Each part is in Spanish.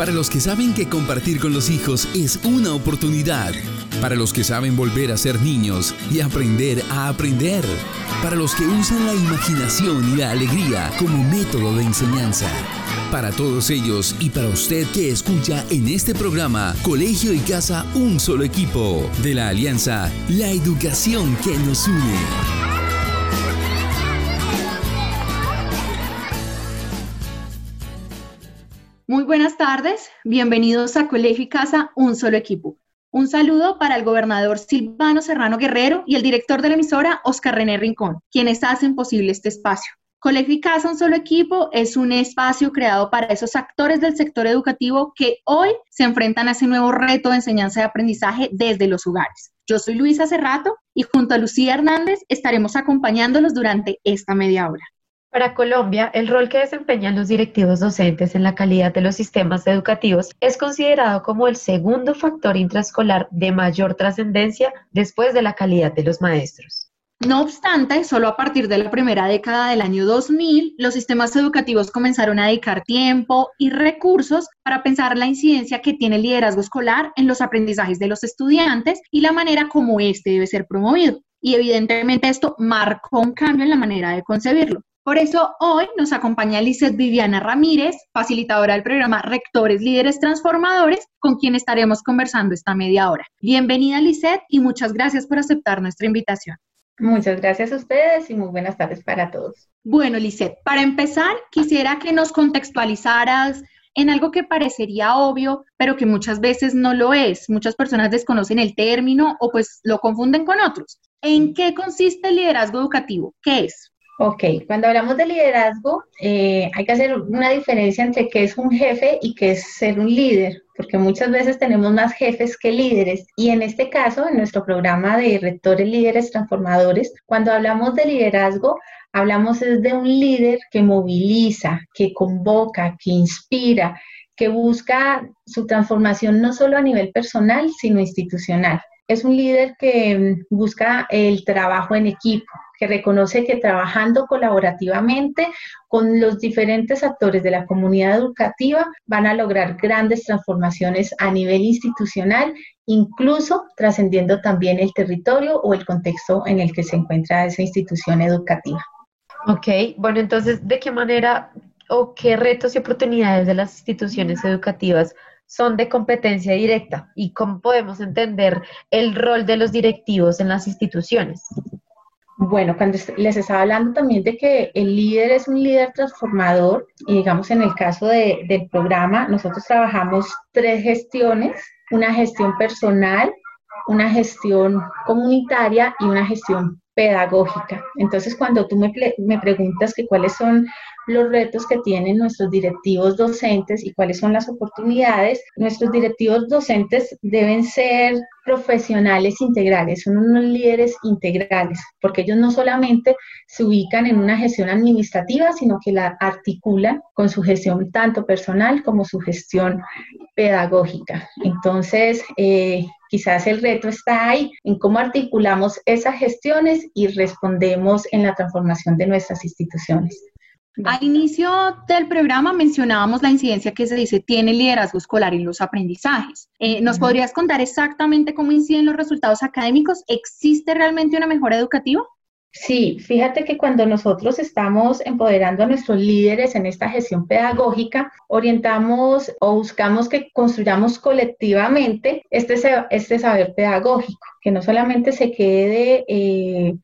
Para los que saben que compartir con los hijos es una oportunidad. Para los que saben volver a ser niños y aprender a aprender. Para los que usan la imaginación y la alegría como método de enseñanza. Para todos ellos y para usted que escucha en este programa Colegio y Casa Un Solo Equipo de la Alianza La Educación que nos une. Muy buenas tardes, bienvenidos a Colegio y Casa, un solo equipo. Un saludo para el gobernador Silvano Serrano Guerrero y el director de la emisora, Oscar René Rincón, quienes hacen posible este espacio. Colegio y Casa, un solo equipo, es un espacio creado para esos actores del sector educativo que hoy se enfrentan a ese nuevo reto de enseñanza y aprendizaje desde los hogares. Yo soy Luisa Cerrato y junto a Lucía Hernández estaremos acompañándolos durante esta media hora. Para Colombia, el rol que desempeñan los directivos docentes en la calidad de los sistemas educativos es considerado como el segundo factor intraescolar de mayor trascendencia después de la calidad de los maestros. No obstante, solo a partir de la primera década del año 2000, los sistemas educativos comenzaron a dedicar tiempo y recursos para pensar la incidencia que tiene el liderazgo escolar en los aprendizajes de los estudiantes y la manera como éste debe ser promovido. Y evidentemente esto marcó un cambio en la manera de concebirlo. Por eso hoy nos acompaña Lizeth Viviana Ramírez, facilitadora del programa Rectores Líderes Transformadores, con quien estaremos conversando esta media hora. Bienvenida Lizeth y muchas gracias por aceptar nuestra invitación. Muchas gracias a ustedes y muy buenas tardes para todos. Bueno, Lizeth, para empezar, quisiera que nos contextualizaras en algo que parecería obvio, pero que muchas veces no lo es. Muchas personas desconocen el término o pues lo confunden con otros. ¿En qué consiste el liderazgo educativo? ¿Qué es? Ok, cuando hablamos de liderazgo, eh, hay que hacer una diferencia entre qué es un jefe y qué es ser un líder, porque muchas veces tenemos más jefes que líderes. Y en este caso, en nuestro programa de rectores líderes transformadores, cuando hablamos de liderazgo, hablamos de un líder que moviliza, que convoca, que inspira, que busca su transformación no solo a nivel personal, sino institucional. Es un líder que busca el trabajo en equipo, que reconoce que trabajando colaborativamente con los diferentes actores de la comunidad educativa van a lograr grandes transformaciones a nivel institucional, incluso trascendiendo también el territorio o el contexto en el que se encuentra esa institución educativa. Ok, bueno, entonces, ¿de qué manera o qué retos y oportunidades de las instituciones educativas son de competencia directa y cómo podemos entender el rol de los directivos en las instituciones? Bueno, cuando les estaba hablando también de que el líder es un líder transformador, y digamos en el caso del programa, nosotros trabajamos tres gestiones, una gestión personal, una gestión comunitaria y una gestión pedagógica. Entonces, cuando tú me, me preguntas que cuáles son los retos que tienen nuestros directivos docentes y cuáles son las oportunidades. Nuestros directivos docentes deben ser profesionales integrales, son unos líderes integrales, porque ellos no solamente se ubican en una gestión administrativa, sino que la articulan con su gestión tanto personal como su gestión pedagógica. Entonces, eh, quizás el reto está ahí en cómo articulamos esas gestiones y respondemos en la transformación de nuestras instituciones. Al inicio del programa mencionábamos la incidencia que se dice tiene el liderazgo escolar en los aprendizajes. Eh, ¿Nos podrías contar exactamente cómo inciden los resultados académicos? ¿Existe realmente una mejora educativa? Sí, fíjate que cuando nosotros estamos empoderando a nuestros líderes en esta gestión pedagógica, orientamos o buscamos que construyamos colectivamente este, este saber pedagógico, que no solamente se quede... Eh,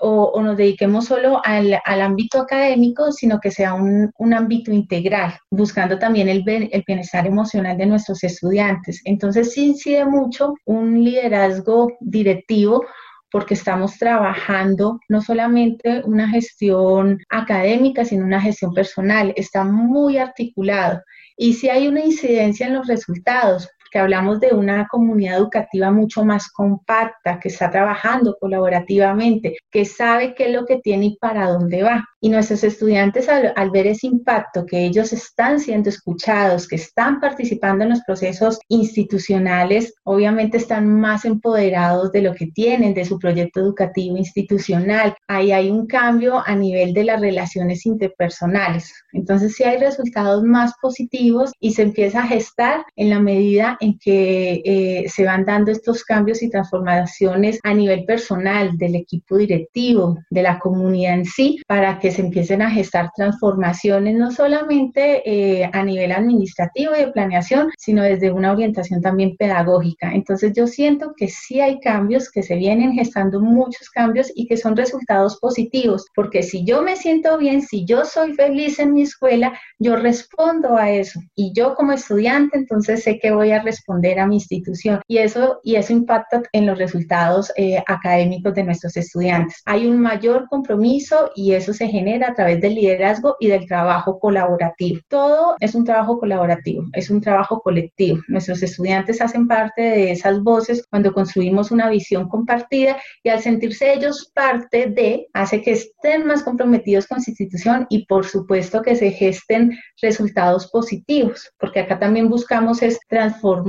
o, nos dediquemos solo al, ámbito académico, sino que sea un, ámbito integral, buscando también el, el, bienestar emocional de nuestros estudiantes. Entonces sí incide mucho un liderazgo directivo porque estamos trabajando no solamente una gestión académica, sino una gestión personal. Está muy articulado. Y si hay una incidencia en los resultados, que hablamos de una comunidad educativa mucho más compacta, que está trabajando colaborativamente, que sabe qué es lo que tiene y para dónde va. Y nuestros estudiantes al, ver ese impacto, que ellos están siendo escuchados, que están participando en los procesos institucionales, obviamente están más empoderados de lo que tienen, de su proyecto educativo institucional. Ahí hay un cambio a nivel de las relaciones interpersonales. Entonces sí hay resultados más positivos y se empieza a gestar en la medida en que eh, se van dando estos cambios y transformaciones a nivel personal, del equipo directivo, de la comunidad en sí, para que se empiecen a gestar transformaciones no solamente eh, a nivel administrativo y de planeación, sino desde una orientación también pedagógica. Entonces yo siento que sí hay cambios, que se vienen gestando muchos cambios y que son resultados positivos, porque si yo me siento bien, si yo soy feliz en mi escuela, yo respondo a eso. Y yo como estudiante, entonces sé que voy a responder a mi institución. Y eso, y eso impacta en los resultados eh, académicos de nuestros estudiantes. Hay un mayor compromiso y eso se genera a través del liderazgo y del trabajo colaborativo. Todo es un trabajo colaborativo, es un trabajo colectivo. Nuestros estudiantes hacen parte de esas voces cuando construimos una visión compartida y al sentirse ellos parte de, hace que estén más comprometidos con su institución y por supuesto que se gesten resultados positivos, porque acá también buscamos es transformar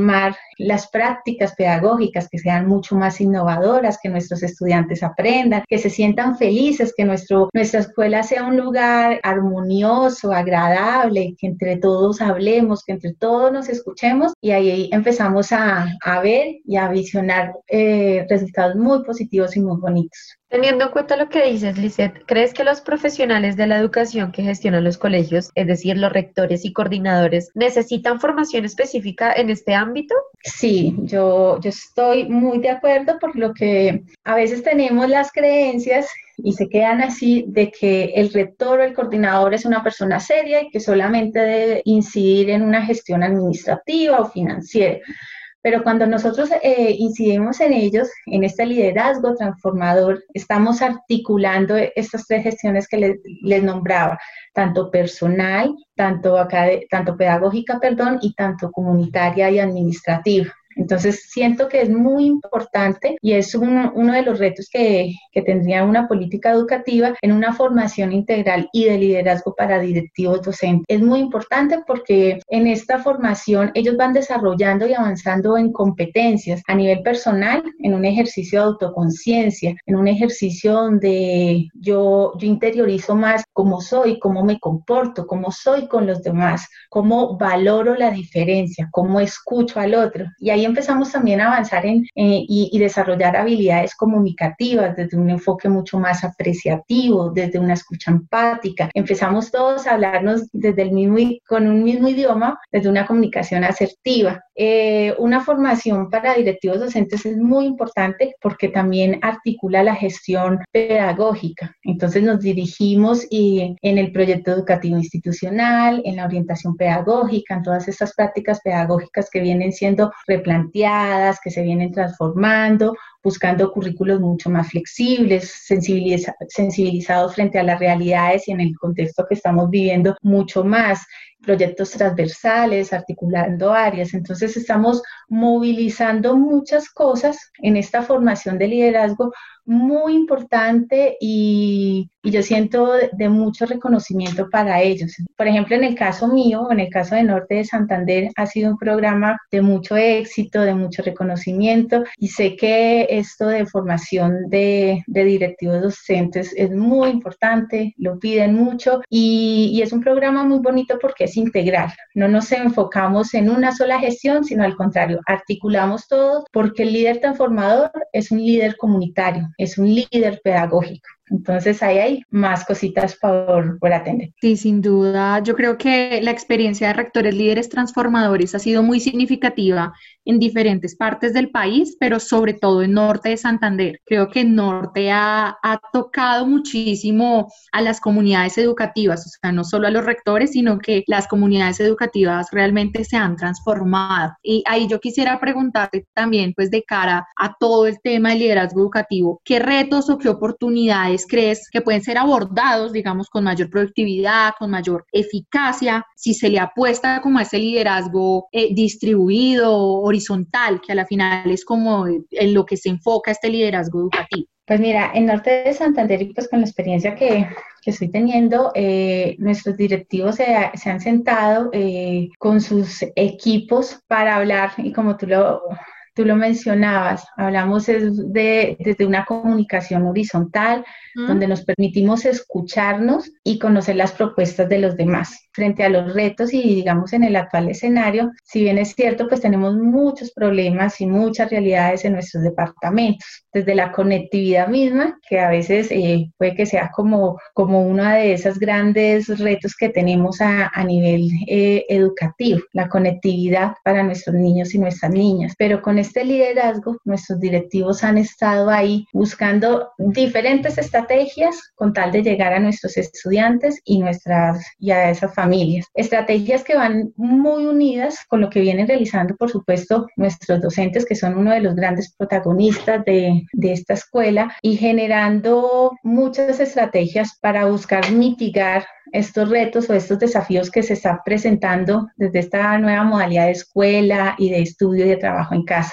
las prácticas pedagógicas que sean mucho más innovadoras, que nuestros estudiantes aprendan, que se sientan felices, que nuestro, nuestra escuela sea un lugar armonioso, agradable, que entre todos hablemos, que entre todos nos escuchemos y ahí empezamos a, a ver y a visionar eh, resultados muy positivos y muy bonitos. Teniendo en cuenta lo que dices, Lisette, ¿crees que los profesionales de la educación que gestionan los colegios, es decir, los rectores y coordinadores, necesitan formación específica en este ámbito? Sí, yo, yo estoy muy de acuerdo por lo que a veces tenemos las creencias y se quedan así de que el rector o el coordinador es una persona seria y que solamente debe incidir en una gestión administrativa o financiera. Pero cuando nosotros eh, incidimos en ellos, en este liderazgo transformador, estamos articulando estas tres gestiones que les, nombraba, tanto personal, tanto, tanto pedagógica, perdón, y tanto comunitaria y administrativa. Entonces, siento que es muy importante y es uno de los retos que, que tendría una política educativa en una formación integral y de liderazgo para directivos docentes. Es muy importante porque en esta formación ellos van desarrollando y avanzando en competencias a nivel personal, en un ejercicio de autoconciencia, en un ejercicio donde yo, yo interiorizo más cómo soy, cómo me comporto, cómo soy con los demás, cómo valoro la diferencia, cómo escucho al otro. Y ahí empezamos también a avanzar en, eh, y, desarrollar habilidades comunicativas desde un enfoque mucho más apreciativo, desde una escucha empática. Empezamos todos a hablarnos desde el mismo, con un mismo idioma, desde una comunicación asertiva. Eh, una formación para directivos docentes es muy importante porque también articula la gestión pedagógica. Entonces nos dirigimos y, en el proyecto educativo institucional, en la orientación pedagógica, en todas estas prácticas pedagógicas que vienen siendo replanteadas que se vienen transformando, buscando currículos mucho más flexibles, sensibilizados frente a las realidades y en el contexto que estamos viviendo mucho más proyectos transversales, articulando áreas. Entonces estamos movilizando muchas cosas en esta formación de liderazgo muy importante y, yo siento de, mucho reconocimiento para ellos. Por ejemplo, en el caso mío, en el caso de Norte de Santander, ha sido un programa de mucho éxito, de mucho reconocimiento y sé que esto de formación de, directivos docentes es muy importante, lo piden mucho y, y es un programa muy bonito porque es integral. No nos enfocamos en una sola gestión, sino al contrario, articulamos todo porque el líder transformador es un líder comunitario es un líder pedagógico. Entonces ahí hay más cositas por, por atender. Sí, sin duda. Yo creo que la experiencia de rectores líderes transformadores ha sido muy significativa en diferentes partes del país, pero sobre todo en Norte de Santander. Creo que Norte ha, ha tocado muchísimo a las comunidades educativas, o sea, no solo a los rectores, sino que las comunidades educativas realmente se han transformado. Y ahí yo quisiera preguntarte también, pues de cara a todo el tema del liderazgo educativo, ¿qué retos o qué oportunidades crees que pueden ser abordados, digamos, con mayor productividad, con mayor eficacia, si se le apuesta como a ese liderazgo eh, distribuido, horizontal, que a la final es como en lo que se enfoca este liderazgo educativo? Pues mira, en Norte de Santander pues con la experiencia que, estoy teniendo, eh, nuestros directivos se, han sentado eh, con sus equipos para hablar y como tú lo, tú lo mencionabas, hablamos de, desde una comunicación horizontal, donde nos permitimos escucharnos y conocer las propuestas de los demás frente a los retos y digamos en el actual escenario, si bien es cierto, pues tenemos muchos problemas y muchas realidades en nuestros departamentos, desde la conectividad misma, que a veces eh, puede que sea como, como uno de esos grandes retos que tenemos a, a nivel eh, educativo, la conectividad para nuestros niños y nuestras niñas. Pero con este liderazgo, nuestros directivos han estado ahí buscando diferentes estrategias con tal de llegar a nuestros estudiantes y, nuestras, y a esas familias. Estrategias que van muy unidas con lo que vienen realizando, por supuesto, nuestros docentes, que son uno de los grandes protagonistas de, de esta escuela, y generando muchas estrategias para buscar mitigar estos retos o estos desafíos que se están presentando desde esta nueva modalidad de escuela y de estudio y de trabajo en casa.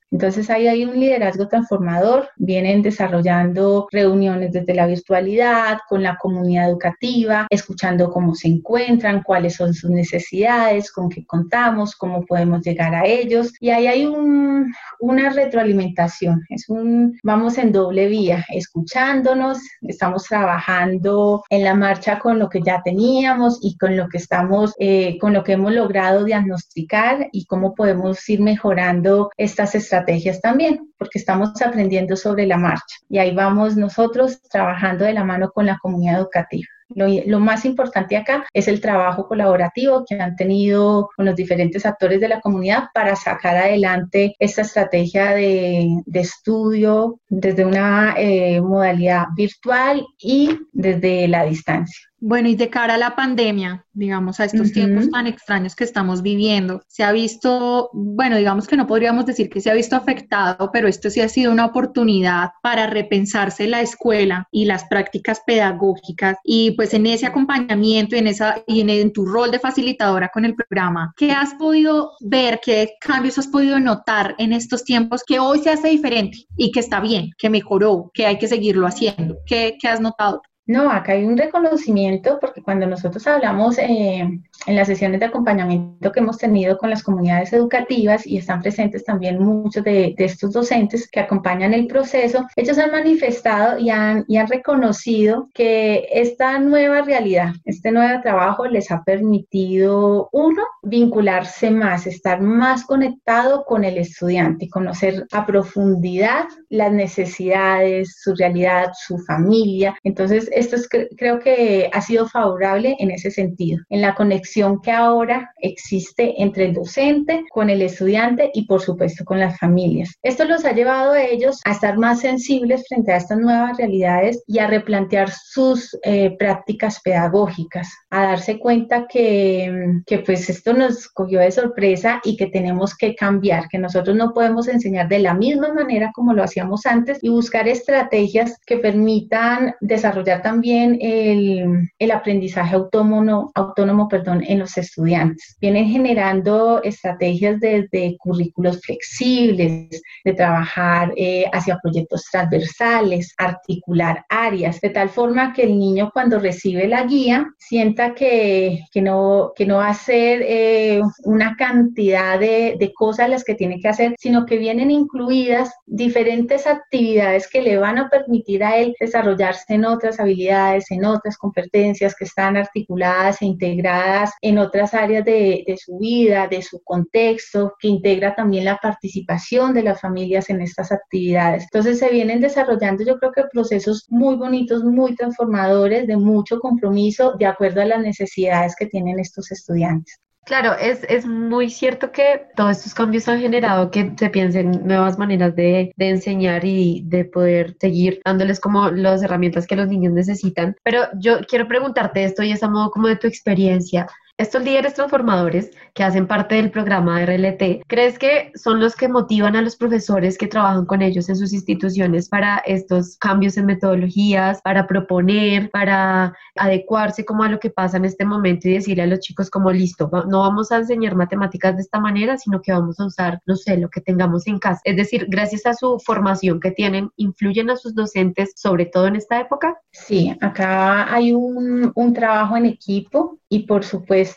Entonces ahí hay un liderazgo transformador, vienen desarrollando reuniones desde la virtualidad, con la comunidad educativa, escuchando cómo se encuentran, cuáles son sus necesidades, con qué contamos, cómo podemos llegar a ellos. Y ahí hay un, una retroalimentación, es un, vamos en doble vía, escuchándonos, estamos trabajando en la marcha con lo que ya teníamos y con lo que estamos, eh, con lo que hemos logrado diagnosticar y cómo podemos ir mejorando estas estrategias estrategias también, porque estamos aprendiendo sobre la marcha y ahí vamos nosotros trabajando de la mano con la comunidad educativa. Lo, más importante acá es el trabajo colaborativo que han tenido con los diferentes actores de la comunidad para sacar adelante esta estrategia de, estudio desde una eh, modalidad virtual y desde la distancia. Bueno, y de cara a la pandemia, digamos, a estos tiempos tan extraños que estamos viviendo, se ha visto, bueno, digamos que no podríamos decir que se ha visto afectado, pero esto sí ha sido una oportunidad para repensarse la escuela y las prácticas pedagógicas y pues en ese acompañamiento y en, esa, y en, tu rol de facilitadora con el programa, ¿qué has podido ver, qué cambios has podido notar en estos tiempos que hoy se hace diferente y que está bien, que mejoró, que hay que seguirlo haciendo? ¿Qué, qué has notado? No, acá hay un reconocimiento porque cuando nosotros hablamos eh, en las sesiones de acompañamiento que hemos tenido con las comunidades educativas y están presentes también muchos de, estos docentes que acompañan el proceso, ellos han manifestado y han, y han reconocido que esta nueva realidad, este nuevo trabajo les ha permitido, uno, vincularse más, estar más conectado con el estudiante, conocer a profundidad las necesidades, su realidad, su familia. Entonces, esto creo que ha sido favorable en ese sentido, en la conexión que ahora existe entre el docente, con el estudiante y por supuesto con las familias. Esto los ha llevado a ellos a estar más sensibles frente a estas nuevas realidades y a replantear sus eh, prácticas pedagógicas, a darse cuenta que, que pues esto nos cogió de sorpresa y que tenemos que cambiar, que nosotros no podemos enseñar de la misma manera como lo hacíamos antes y buscar estrategias que permitan desarrollar también el, el aprendizaje autónomo, autónomo perdón, en los estudiantes. Vienen generando estrategias desde currículos flexibles, de trabajar eh, hacia proyectos transversales, articular áreas, de tal forma que el niño cuando recibe la guía sienta que, que no, que no va a ser eh, una cantidad de, de cosas las que tiene que hacer, sino que vienen incluidas diferentes actividades que le van a permitir a él desarrollarse en otras habilidades en otras competencias que están articuladas e integradas en otras áreas de, de su vida, de su contexto, que integra también la participación de las familias en estas actividades. Entonces se vienen desarrollando yo creo que procesos muy bonitos, muy transformadores, de mucho compromiso, de acuerdo a las necesidades que tienen estos estudiantes. Claro, es, es, muy cierto que todos estos cambios han generado que se piensen nuevas maneras de, de, enseñar y de poder seguir dándoles como las herramientas que los niños necesitan. Pero yo quiero preguntarte esto y es a modo como de tu experiencia. Estos líderes transformadores que hacen parte del programa RLT, ¿crees que son los que motivan a los profesores que trabajan con ellos en sus instituciones para estos cambios en metodologías, para proponer, para adecuarse como a lo que pasa en este momento y decirle a los chicos como listo, no vamos a enseñar matemáticas de esta manera, sino que vamos a usar, no sé, lo que tengamos en casa? Es decir, gracias a su formación que tienen, ¿influyen a sus docentes, sobre todo en esta época? Sí, acá hay un, un trabajo en equipo y por supuesto,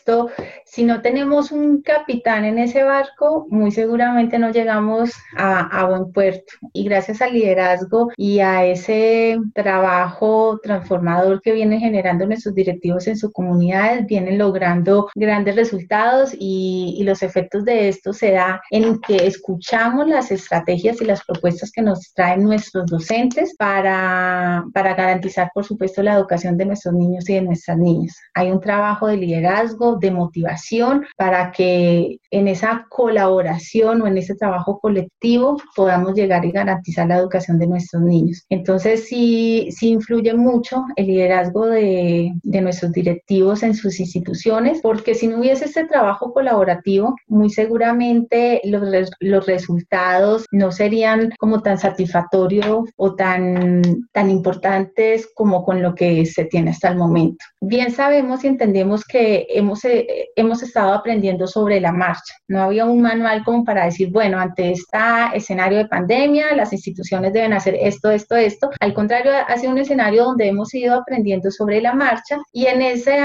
si no tenemos un capitán en ese barco, muy seguramente no llegamos a, buen puerto. Y gracias al liderazgo y a ese trabajo transformador que vienen generando nuestros directivos en su comunidad, vienen logrando grandes resultados y, y los efectos de esto se da en que escuchamos las estrategias y las propuestas que nos traen nuestros docentes para, para garantizar, por supuesto, la educación de nuestros niños y de nuestras niñas. Hay un trabajo de liderazgo, de motivación, para que en esa colaboración o en ese trabajo colectivo podamos llegar y garantizar la educación de nuestros niños. Entonces, sí, sí influye mucho el liderazgo de, de nuestros directivos en sus instituciones, porque si no hubiese este trabajo colaborativo, muy seguramente los, los resultados no serían como tan satisfactorios o tan, tan importantes como con lo que se tiene hasta el momento. Bien sabemos y entendemos que hemos, eh, hemos estado aprendiendo sobre la marcha. No había un manual como para decir, bueno, ante este escenario de pandemia, las instituciones deben hacer esto, esto, esto. Al contrario, ha sido un escenario donde hemos ido aprendiendo sobre la marcha y en, ese,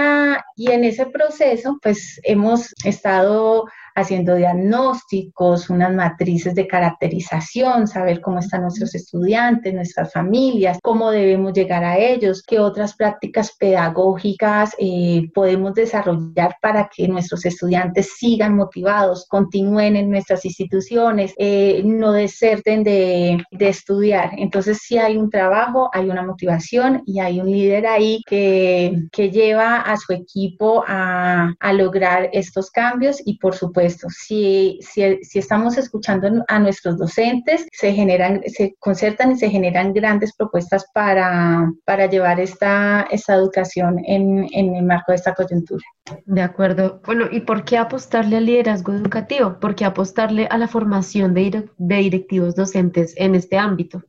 y en ese proceso, pues hemos estado haciendo diagnósticos, unas matrices de caracterización, saber cómo están nuestros estudiantes, nuestras familias, cómo debemos llegar a ellos, qué otras prácticas pedagógicas eh, podemos desarrollar para que nuestros estudiantes sigan motivados, continúen en nuestras instituciones, eh, no deserten de, de, estudiar. Entonces, si hay un trabajo, hay una motivación y hay un líder ahí que, que lleva a su equipo a, a lograr estos cambios y, por supuesto, si, si, estamos escuchando a nuestros docentes, se generan, se concertan y se generan grandes propuestas para, para llevar esta, esta educación en, en el marco de esta coyuntura. De acuerdo. Bueno, ¿y por qué apostarle al liderazgo educativo? ¿Por qué apostarle a la formación de, de directivos docentes en este ámbito?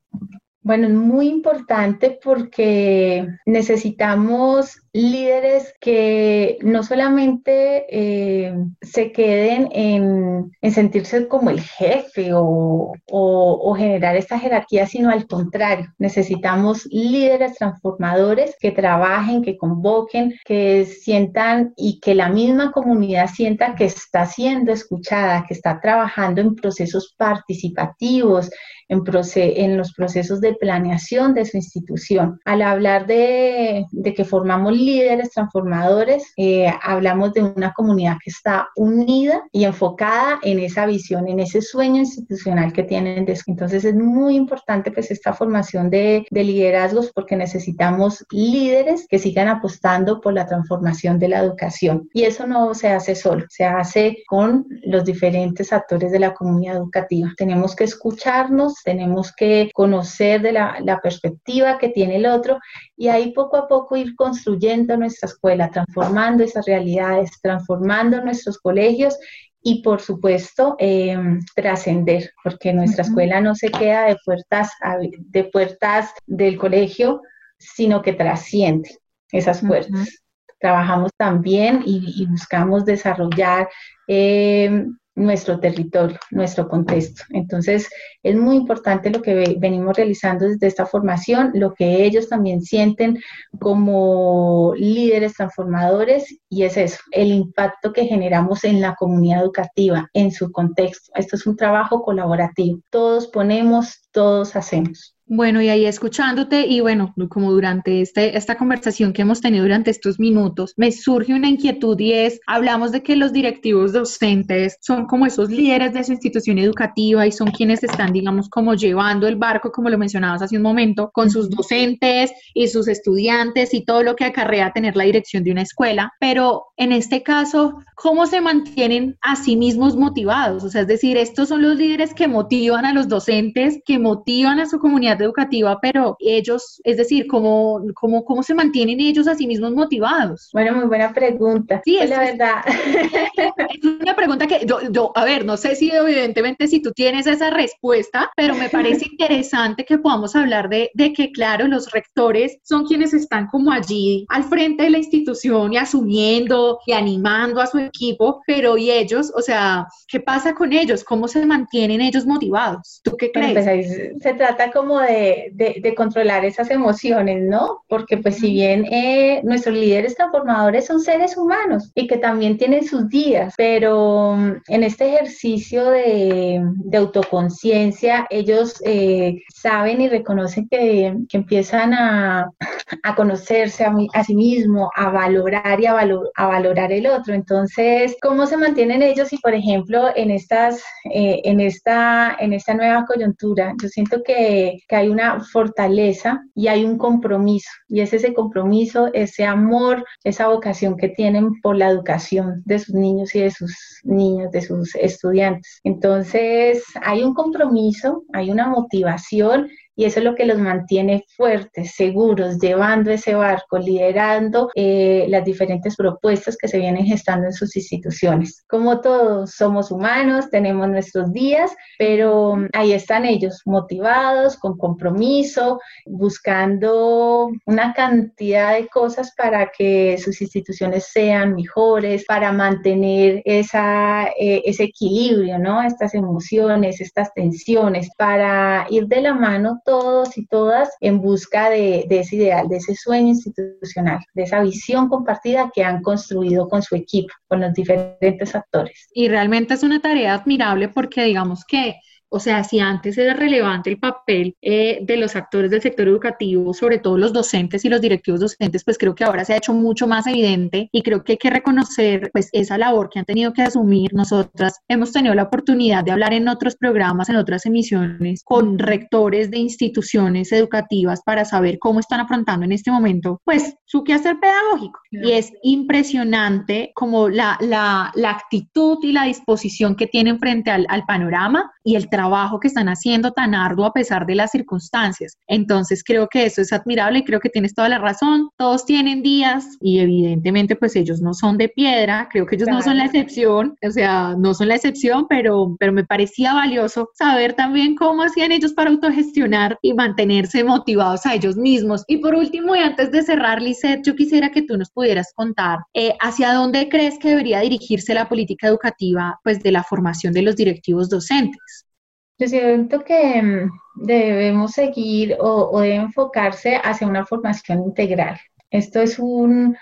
Bueno, es muy importante porque necesitamos líderes que no solamente eh, se queden en, sentirse como el jefe o, o, generar esta jerarquía, sino al contrario, necesitamos líderes transformadores que trabajen, que convoquen, que sientan y que la misma comunidad sienta que está siendo escuchada, que está trabajando en procesos participativos, en, en los procesos de planeación de su institución. Al hablar de, de que formamos líderes transformadores, eh, hablamos de una comunidad que está unida y enfocada en esa visión, en ese sueño institucional que tienen. Entonces es muy importante pues esta formación de, de liderazgos porque necesitamos líderes que sigan apostando por la transformación de la educación. Y eso no se hace solo, se hace con los diferentes actores de la comunidad educativa. Tenemos que escucharnos, tenemos que conocer de la, la perspectiva que tiene el otro y ahí poco a poco ir construyendo nuestra escuela, transformando esas realidades, transformando nuestros colegios y por supuesto em, trascender, porque nuestra escuela no se queda de puertas, de puertas del colegio, sino que trasciende esas puertas. Trabajamos también y, buscamos desarrollar em, nuestro territorio, nuestro contexto. Entonces, es muy importante lo que venimos realizando desde esta formación, lo que ellos también sienten como líderes transformadores y es eso, el impacto que generamos en la comunidad educativa, en su contexto. Esto es un trabajo colaborativo. Todos ponemos, todos hacemos. Bueno, y ahí escuchándote y bueno, como durante este, esta conversación que hemos tenido durante estos minutos, me surge una inquietud y es, hablamos de que los directivos docentes son como esos líderes de su institución educativa y son quienes están, digamos, como llevando el barco, como lo mencionabas hace un momento, con sus docentes y sus estudiantes y todo lo que acarrea tener la dirección de una escuela. Pero en este caso, ¿cómo se mantienen a sí mismos motivados? O sea, es decir, estos son los líderes que motivan a los docentes, que motivan a su comunidad educativa, pero ellos, es decir, ¿cómo, cómo, cómo se mantienen ellos a sí mismos motivados? Bueno, muy buena pregunta. Sí, pues es la verdad. Es una pregunta que yo, yo, a ver, no sé si evidentemente si tú tienes esa respuesta, pero me parece interesante que podamos hablar de, de que, claro, los rectores son quienes están como allí al frente de la institución y asumiendo y animando a su equipo, pero ¿y ellos? O sea, ¿qué pasa con ellos? ¿Cómo se mantienen ellos motivados? ¿Tú qué crees? Pues se trata como de, de, controlar esas emociones, ¿no? Porque pues si bien eh, nuestros líderes transformadores son seres humanos y que también tienen sus días, pero mm, en este ejercicio de, de autoconciencia, ellos eh, saben y reconocen que, que empiezan a, a conocerse a, a, sí mismo, a valorar y a, a, valorar el otro. Entonces, ¿cómo se mantienen ellos si, por ejemplo, en, estas, eh, en, esta, en esta nueva coyuntura, yo siento que, que hay una fortaleza y hay un compromiso, y es ese compromiso, ese amor, esa vocación que tienen por la educación de sus niños y de sus niños, de sus estudiantes. Entonces, hay un compromiso, hay una motivación y eso es lo que los mantiene fuertes, seguros, llevando ese barco, liderando eh, las diferentes propuestas que se vienen gestando en sus instituciones. Como todos, somos humanos, tenemos nuestros días, pero ahí están ellos, motivados, con compromiso, buscando una cantidad de cosas para que sus instituciones sean mejores, para mantener esa, eh, ese equilibrio, ¿no? Estas emociones, estas tensiones, para ir de la mano todos y todas en busca de, ese ideal, de ese sueño institucional, de esa visión compartida que han construido con su equipo, con los diferentes actores. Y realmente es una tarea admirable porque digamos que o sea, si antes era relevante el papel eh, de los actores del sector educativo, sobre todo los docentes y los directivos docentes, pues creo que ahora se ha hecho mucho más evidente y creo que hay que reconocer pues esa labor que han tenido que asumir. Nosotras hemos tenido la oportunidad de hablar en otros programas, en otras emisiones, con rectores de instituciones educativas para saber cómo están afrontando en este momento pues su quehacer pedagógico. Y es impresionante como la, la, la, actitud y la disposición que tienen frente al, al panorama y el trabajo trabajo que están haciendo tan arduo a pesar de las circunstancias. Entonces creo que eso es admirable y creo que tienes toda la razón. Todos tienen días y evidentemente pues ellos no son de piedra, creo que ellos no son la excepción, o sea, no son la excepción, pero, pero me parecía valioso saber también cómo hacían ellos para autogestionar y mantenerse motivados a ellos mismos. Y por último, y antes de cerrar, Lisette, yo quisiera que tú nos pudieras contar eh, hacia dónde crees que debería dirigirse la política educativa pues de la formación de los directivos docentes. Yo siento que mm, debemos seguir o, o debe enfocarse hacia una formación integral. Esto es un,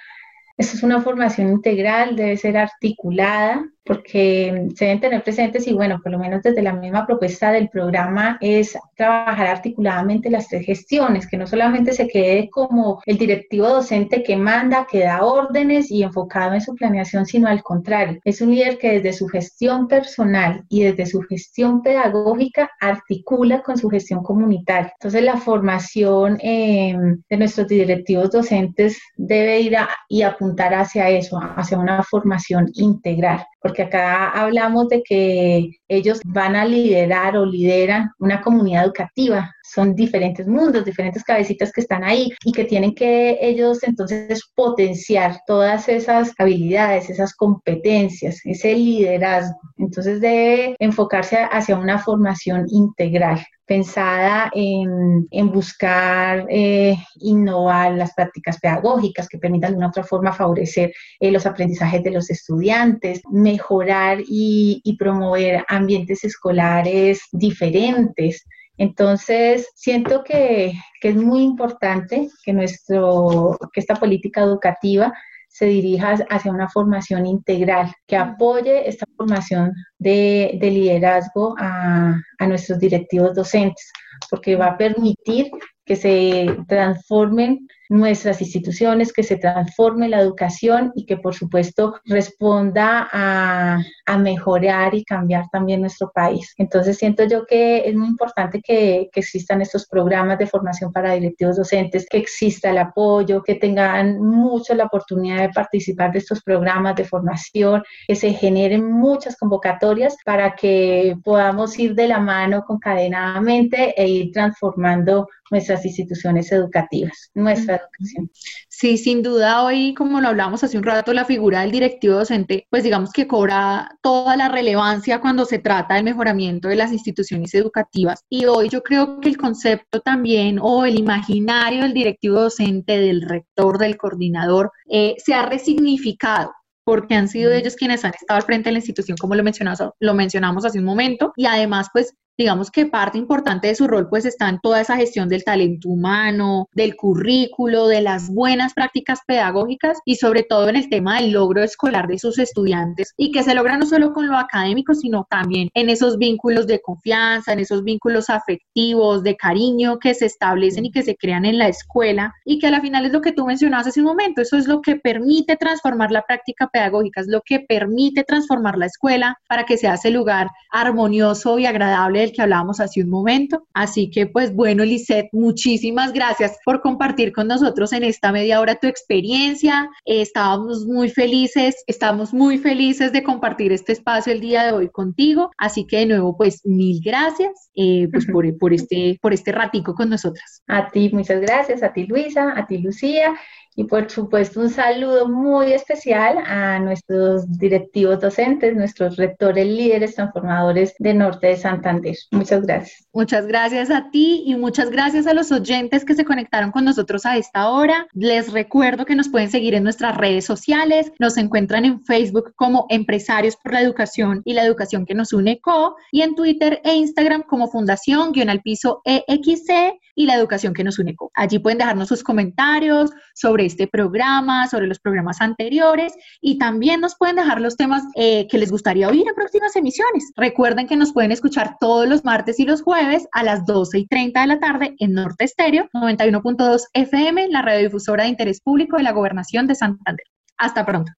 esto es una formación integral, debe ser articulada, porque se deben tener presentes y bueno, por lo menos desde la misma propuesta del programa es trabajar articuladamente las tres gestiones, que no solamente se quede como el directivo docente que manda, que da órdenes y enfocado en su planeación, sino al contrario, es un líder que desde su gestión personal y desde su gestión pedagógica articula con su gestión comunitaria. Entonces la formación eh, de nuestros directivos docentes debe ir a, y apuntar hacia eso, hacia una formación integral porque acá hablamos de que ellos van a liderar o lideran una comunidad educativa. Son diferentes mundos, diferentes cabecitas que están ahí y que tienen que ellos entonces potenciar todas esas habilidades, esas competencias, ese liderazgo. Entonces debe enfocarse hacia una formación integral pensada en, en buscar eh, innovar las prácticas pedagógicas que permitan de una otra forma favorecer eh, los aprendizajes de los estudiantes, mejorar y, y promover ambientes escolares diferentes. Entonces, siento que, que, es muy importante que, nuestro, que esta política educativa se dirija hacia una formación integral, que apoye esta formación de, liderazgo a, nuestros directivos docentes, porque va a permitir que se transformen nuestras instituciones, que se transforme la educación y que por supuesto responda a, a mejorar y cambiar también nuestro país. Entonces siento yo que es muy importante que, que existan estos programas de formación para directivos docentes, que exista el apoyo, que tengan mucho la oportunidad de participar de estos programas de formación, que se generen muchas convocatorias para que podamos ir de la mano concadenadamente e ir transformando nuestras instituciones educativas, nuestra educación. Sí, sin duda hoy, como lo hablamos hace un rato, la figura del directivo docente, pues digamos que cobra toda la relevancia cuando se trata del mejoramiento de las instituciones educativas. Y hoy yo creo que el concepto también o el imaginario del directivo docente, del rector, del coordinador, eh, se ha resignificado porque han sido ellos quienes han estado al frente de la institución, como lo mencionamos, lo mencionamos hace un momento, y además, pues digamos que parte importante de su rol pues está en toda esa gestión del talento humano, del currículo, de las buenas prácticas pedagógicas y sobre todo en el tema del logro escolar de sus estudiantes y que se logra no solo con lo académico, sino también en esos vínculos de confianza, en esos vínculos afectivos, de cariño que se establecen y que se crean en la escuela y que a la final es lo que tú mencionabas hace un momento, eso es lo que permite transformar la práctica pedagógica, es lo que permite transformar la escuela para que sea ese lugar armonioso y agradable que hablábamos hace un momento. Así que pues bueno, Lisette, muchísimas gracias por compartir con nosotros en esta media hora tu experiencia. estábamos muy felices, estamos muy felices de compartir este espacio el día de hoy contigo. Así que de nuevo pues mil gracias eh, pues, por, por, este, por este ratico con nosotras. A ti, muchas gracias, a ti Luisa, a ti Lucía y por supuesto un saludo muy especial a nuestros directivos docentes, nuestros rectores líderes transformadores de Norte de Santander. Muchas gracias. Muchas gracias a ti y muchas gracias a los oyentes que se conectaron con nosotros a esta hora. Les recuerdo que nos pueden seguir en nuestras redes sociales. Nos encuentran en Facebook como Empresarios por la Educación y la Educación que nos une CO y en Twitter e Instagram como Fundación guion al piso EXC y la Educación que nos une CO. Allí pueden dejarnos sus comentarios sobre este programa, sobre los programas anteriores y también nos pueden dejar los temas eh, que les gustaría oír en próximas emisiones. Recuerden que nos pueden escuchar todos los martes y los jueves a las 12 y 30 de la tarde en Norte Estéreo 91.2 FM, la radiodifusora de interés público de la Gobernación de Santander. Hasta pronto.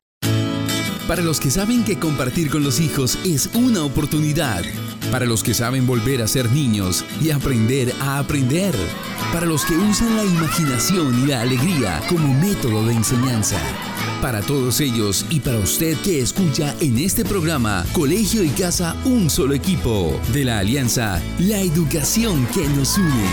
Para los que saben que compartir con los hijos es una oportunidad. Para los que saben volver a ser niños y aprender a aprender. Para los que usan la imaginación y la alegría como método de enseñanza. Para todos ellos y para usted que escucha en este programa Colegio y Casa Un Solo Equipo de la Alianza La Educación que nos une.